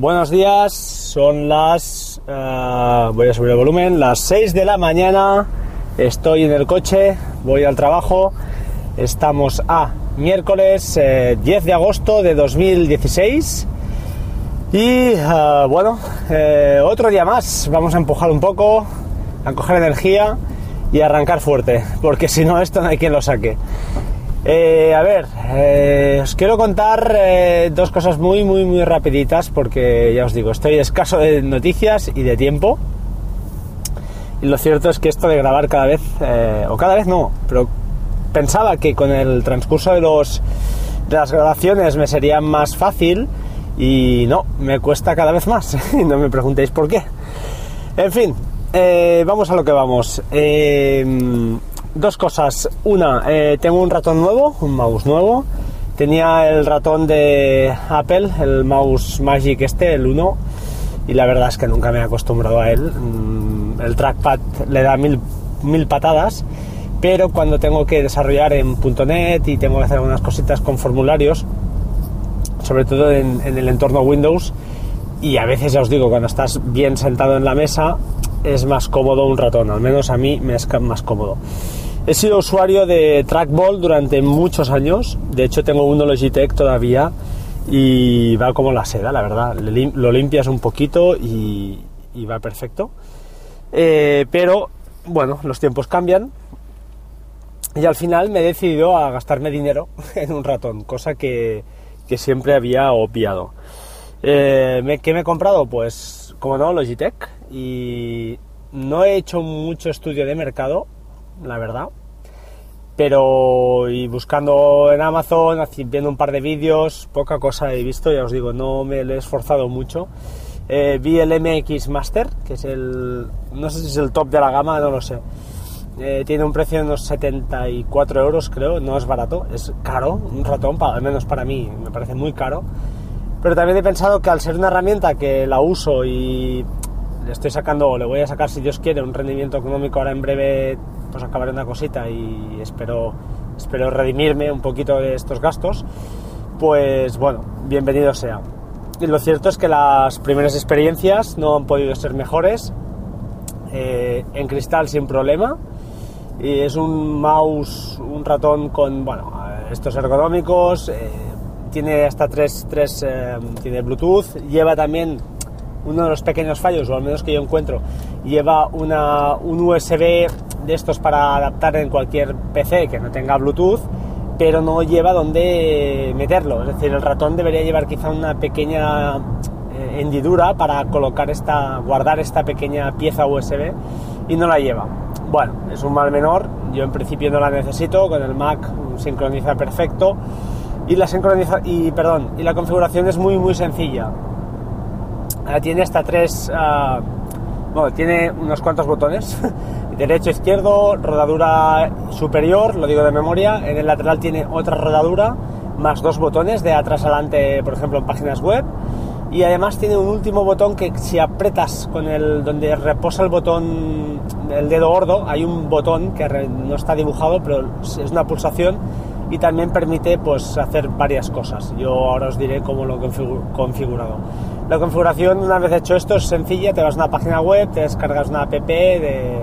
Buenos días, son las... eh, voy a subir el volumen, las 6 de la mañana, estoy en el coche, voy al trabajo, estamos a miércoles eh, 10 de agosto de 2016 y eh, bueno, eh, otro día más, vamos a empujar un poco, a coger energía y arrancar fuerte, porque si no esto no hay quien lo saque. Eh, a ver, eh, os quiero contar eh, dos cosas muy, muy, muy rapiditas porque ya os digo, estoy escaso de noticias y de tiempo. Y lo cierto es que esto de grabar cada vez, eh, o cada vez no, pero pensaba que con el transcurso de, los, de las grabaciones me sería más fácil y no, me cuesta cada vez más. Y no me preguntéis por qué. En fin, vamos a lo que vamos. Dos cosas. Una, eh, tengo un ratón nuevo, un mouse nuevo. Tenía el ratón de Apple, el mouse Magic este, el 1, y la verdad es que nunca me he acostumbrado a él. Mm, El trackpad le da mil, mil patadas, pero cuando tengo que desarrollar en .NET y tengo que hacer algunas cositas con formularios, sobre todo en, en el entorno Windows, y a veces ya os digo, cuando estás bien sentado en la mesa, es más cómodo un ratón, al menos a mí me es más cómodo. He sido usuario de Trackball durante muchos años, de hecho tengo uno Logitech todavía y va como la seda, la verdad. Lo limpias un poquito y, va perfecto. Eh, pero bueno, los tiempos cambian y al final me he decidido a gastarme dinero en un ratón, cosa que, que siempre había obviado. Eh, ¿Qué me he comprado? Pues, como no, Logitech. Y no he hecho mucho estudio de mercado, la verdad. Pero, y buscando en Amazon, viendo un par de vídeos, poca cosa he visto, ya os digo, no me he esforzado mucho. Eh, vi el MX Master, que es el, no sé si es el top de la gama, no lo sé. Eh, tiene un precio de unos 74 euros, creo, no es barato, es caro, un ratón, pa- al menos para mí, me parece muy caro. Pero también he pensado que al ser una herramienta que la uso y le estoy sacando, o le voy a sacar si Dios quiere, un rendimiento económico ahora en breve, pues acabaré una cosita y espero, espero redimirme un poquito de estos gastos, pues bueno, bienvenido sea. Y lo cierto es que las primeras experiencias no han podido ser mejores, eh, en cristal sin problema, y es un mouse, un ratón con, bueno, estos ergonómicos, eh, tiene hasta tres, tres eh, tiene Bluetooth, lleva también uno de los pequeños fallos, o al menos que yo encuentro, lleva una, un USB de estos para adaptar en cualquier PC que no tenga Bluetooth, pero no lleva donde meterlo. Es decir, el ratón debería llevar quizá una pequeña eh, hendidura para colocar esta, guardar esta pequeña pieza USB y no la lleva. Bueno, es un mal menor, yo en principio no la necesito, con el Mac sincroniza perfecto y la sincroniza y perdón, y la configuración es muy muy sencilla. Tiene hasta tres, ah, bueno, tiene unos cuantos botones, derecho, izquierdo, rodadura superior, lo digo de memoria, en el lateral tiene otra rodadura, más dos botones de atrás adelante, por ejemplo, en páginas web, y además tiene un último botón que si apretas con el donde reposa el botón, el dedo gordo, hay un botón que no está dibujado, pero es una pulsación y también permite pues hacer varias cosas. Yo ahora os diré cómo lo he configu- configurado. La configuración, una vez hecho esto, es sencilla, te vas a una página web, te descargas una app de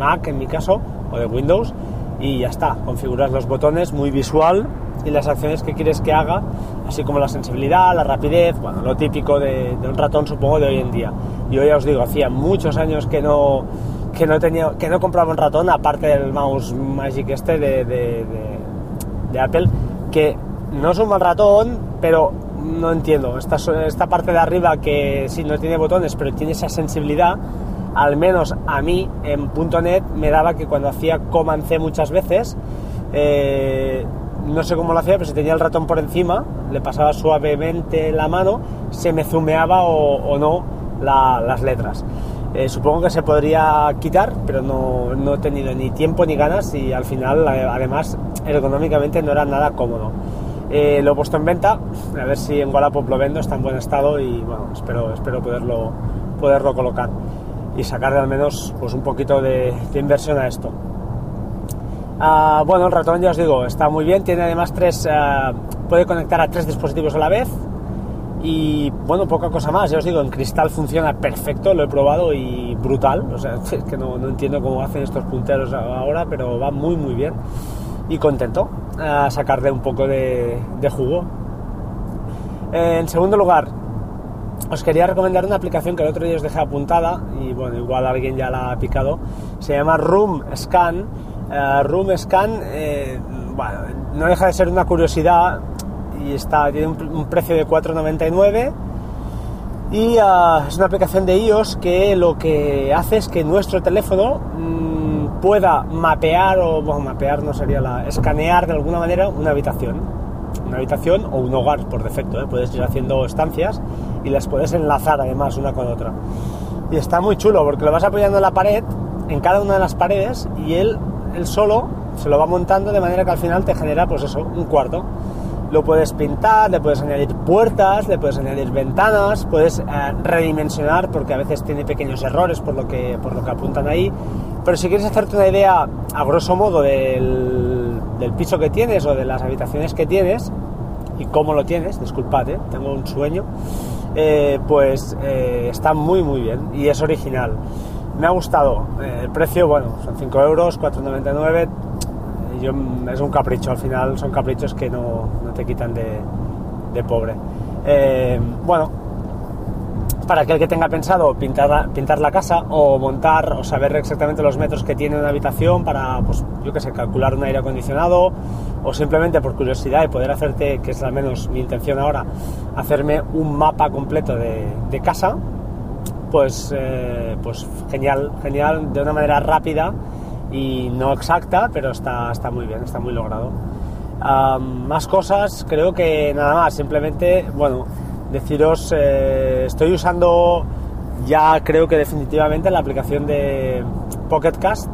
Mac en mi caso, o de Windows, y ya está, configuras los botones muy visual y las acciones que quieres que haga, así como la sensibilidad, la rapidez, bueno, lo típico de, un ratón supongo de hoy en día. Yo ya os digo, hacía muchos años que no que no tenía que no compraba un ratón aparte del mouse Magic este de, de- de- de Apple que no es un mal ratón pero no entiendo esta, esta parte de arriba que sí no tiene botones pero tiene esa sensibilidad al menos a mí en .NET me daba que cuando hacía Command C muchas veces eh, no sé cómo lo hacía pero si tenía el ratón por encima le pasaba suavemente la mano se me zumeaba o, no la- las letras eh, supongo que se podría quitar, pero no, no he tenido ni tiempo ni ganas y al final, eh, además, ergonómicamente no era nada cómodo. Lo he puesto en venta, a ver si en Wallapop lo vendo, está en buen estado y bueno, espero, espero poderlo, poderlo colocar y sacarle al menos pues, un poquito de, de inversión a esto. Ah, bueno, el ratón ya os digo, está muy bien, tiene además tres, ah, puede conectar a tres dispositivos a la vez, Y bueno, poca cosa más, ya os digo, en cristal funciona perfecto, lo he probado y brutal. O sea, es que no, entiendo cómo hacen estos punteros ahora, pero va muy muy bien. Y contento a sacarle un poco de, jugo. En segundo lugar, os quería recomendar una aplicación que el otro día os dejé apuntada y bueno, igual alguien ya la ha picado. Se llama Room Scan. Eh, Room Scan, eh, bueno, no deja de ser una curiosidad y está, tiene un, precio de 4,99 y ah, es una aplicación de iOS que lo que hace es que nuestro teléfono mm, pueda mapear o bueno, mapear no sería la escanear de alguna manera una habitación una habitación o un hogar por defecto ¿eh? puedes ir haciendo estancias y las puedes enlazar además una con otra y está muy chulo porque lo vas apoyando en la pared en cada una de las paredes y él, él solo se lo va montando de manera que al final te genera pues eso un cuarto lo puedes pintar, le puedes añadir puertas, le puedes añadir ventanas, puedes eh, redimensionar porque a veces tiene pequeños errores por lo, que, por lo que apuntan ahí. Pero si quieres hacerte una idea a grosso modo del, del piso que tienes o de las habitaciones que tienes y cómo lo tienes, disculpad, ¿eh? tengo un sueño, eh, pues está muy muy bien y es original. Me ha gustado. el precio, bueno, son 5 euros, 4,99 es un capricho, al final son caprichos que no, te quitan de, pobre. Eh, bueno, para aquel que tenga pensado pintar pintar la casa o montar o saber exactamente los metros que tiene una habitación para, pues, yo que sé, calcular un aire acondicionado o simplemente por curiosidad y poder hacerte, que es al menos mi intención ahora, hacerme un mapa completo de, casa, pues, eh, pues genial, genial, de una manera rápida y no exacta, pero está, está muy bien, está muy logrado. más cosas, creo que nada más, simplemente, bueno, deciros, eh, estoy usando ya creo que definitivamente la aplicación de Pocket Cast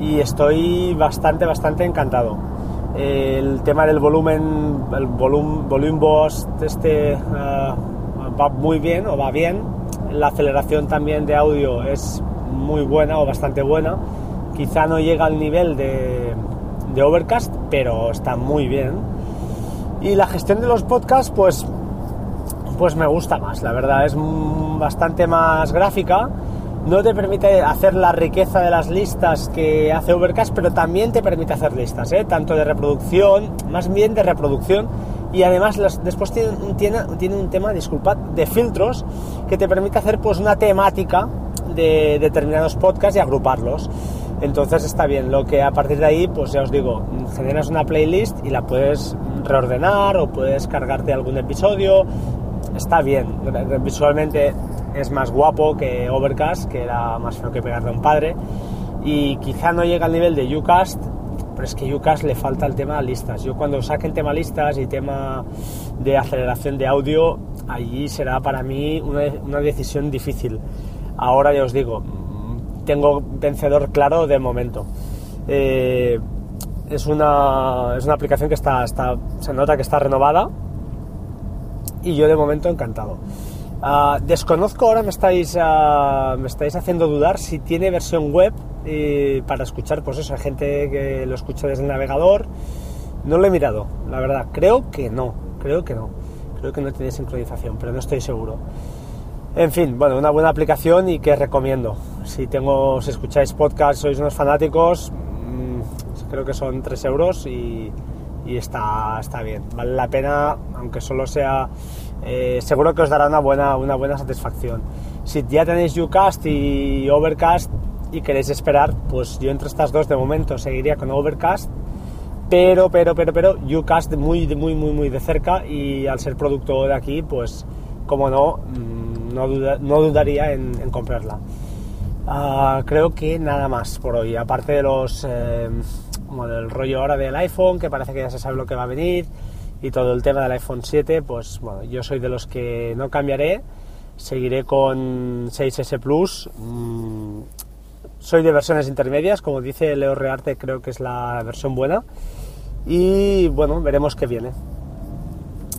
y estoy bastante, bastante encantado. El tema del volumen, el volumen, volumen boss este ah, va muy bien o va bien. La aceleración también de audio es muy buena o bastante buena Quizá no llega al nivel de, Overcast, pero está muy bien. Y la gestión de los podcasts, pues, pues me gusta más, la verdad, es bastante más gráfica. No te permite hacer la riqueza de las listas que hace Overcast, pero también te permite hacer listas, ¿eh? tanto de reproducción, más bien de reproducción, y además después tiene, tiene, tiene, un tema, disculpad, de filtros que te permite hacer pues una temática de determinados podcasts y agruparlos. Entonces está bien, lo que a partir de ahí, pues ya os digo, generas una playlist y la puedes reordenar o puedes cargarte algún episodio. Está bien, visualmente es más guapo que Overcast, que era más feo que pegarle a un padre. Y quizá no llega al nivel de Ucast, pero es que Ucast le falta el tema de listas. Yo cuando saque el tema listas y tema de aceleración de audio, allí será para mí una, una decisión difícil. Ahora ya os digo, tengo vencedor claro de momento. Eh, es, una, es una aplicación que está, está, se nota que está renovada y yo de momento encantado. Ah, desconozco ahora, me estáis, ah, me estáis haciendo dudar si tiene versión web eh, para escuchar, pues eso, hay gente que lo escucha desde el navegador. No lo he mirado, la verdad. Creo que no, creo que no. Creo que no tiene sincronización, pero no estoy seguro. En fin, bueno, una buena aplicación y que recomiendo. Si tengo, si escucháis podcast, sois unos fanáticos, mm, creo que son 3 euros y, está, está bien. Vale la pena, aunque solo sea, eh, seguro que os dará una buena, una buena satisfacción. Si ya tenéis Ucast y Overcast y queréis esperar, pues yo entre estas dos de momento seguiría con Overcast, pero, pero, pero, pero, Ucast muy, muy, muy, muy de cerca y al ser producto de aquí, pues, como no, mm, no, dudaría en, comprarla. Ah, creo que nada más por hoy, aparte de los eh, como del rollo ahora del iPhone, que parece que ya se sabe lo que va a venir, y todo el tema del iPhone 7, pues bueno, yo soy de los que no cambiaré, seguiré con 6S Plus. Mm, soy de versiones intermedias, como dice Leo Rearte, creo que es la versión buena. Y bueno, veremos qué viene.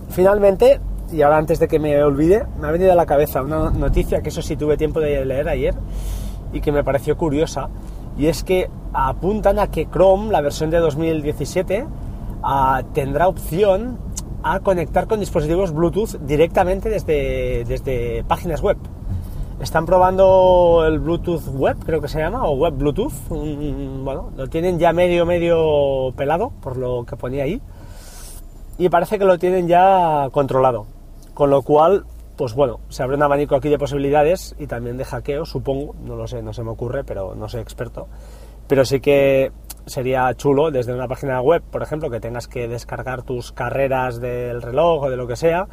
Finalmente, y ahora antes de que me olvide, me ha venido a la cabeza una noticia que eso sí tuve tiempo de leer ayer y que me pareció curiosa, y es que apuntan a que Chrome, la versión de 2017, ah, tendrá opción a conectar con dispositivos Bluetooth directamente desde, desde páginas web. Están probando el Bluetooth web, creo que se llama, o web Bluetooth. bueno, lo tienen ya medio, medio pelado, por lo que ponía ahí. Y parece que lo tienen ya controlado. Con lo cual, pues bueno, se abre un abanico aquí de posibilidades y también de hackeo, supongo, no lo sé, no se me ocurre, pero no soy experto. Pero sí que sería chulo desde una página web, por ejemplo, que tengas que descargar tus carreras del reloj o de lo que sea,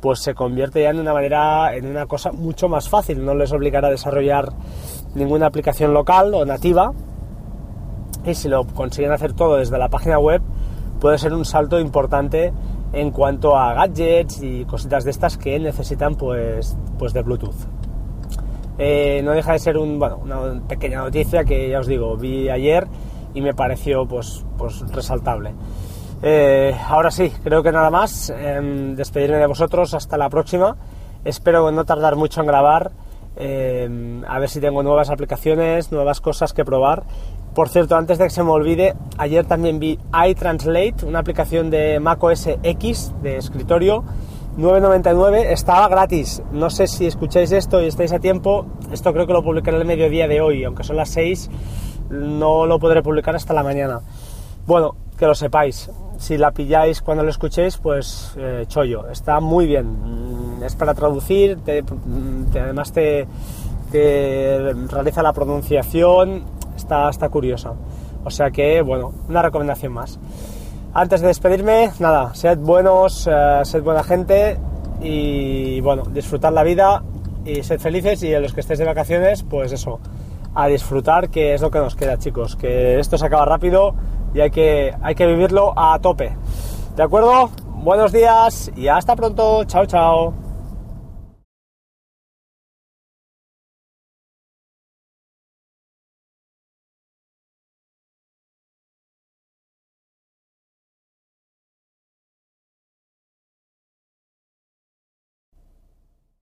pues se convierte ya en una manera, en una cosa mucho más fácil. No les obligará a desarrollar ninguna aplicación local o nativa. Y si lo consiguen hacer todo desde la página web, puede ser un salto importante en cuanto a gadgets y cositas de estas que necesitan pues, pues de Bluetooth. Eh, no deja de ser una pequeña noticia que ya os digo, vi ayer y me pareció pues, pues resaltable. Eh, ahora sí, creo que nada más. Em, despedirme de vosotros hasta la próxima. Espero no tardar mucho en grabar. Em, a ver si tengo nuevas aplicaciones, nuevas cosas que probar. Por cierto, antes de que se me olvide, ayer también vi iTranslate, una aplicación de macOS X de escritorio. 9.99 estaba gratis. No sé si escucháis esto y estáis a tiempo. Esto creo que lo publicaré el mediodía de hoy, aunque son las 6 no lo podré publicar hasta la mañana. Bueno, que lo sepáis. Si la pilláis cuando lo escuchéis, pues eh, chollo. Está muy bien. Mm, es para traducir, además te, realiza la pronunciación. Está, está curiosa. O sea que, bueno, una recomendación más. Antes de despedirme, nada, sed buenos, eh, sed buena gente y bueno, disfrutad la vida y sed felices y a los que estéis de vacaciones, pues eso, a disfrutar, que es lo que nos queda, chicos. Que esto se acaba rápido y hay que, hay que vivirlo a tope. ¿De acuerdo? Buenos días y hasta pronto. Chao, chao.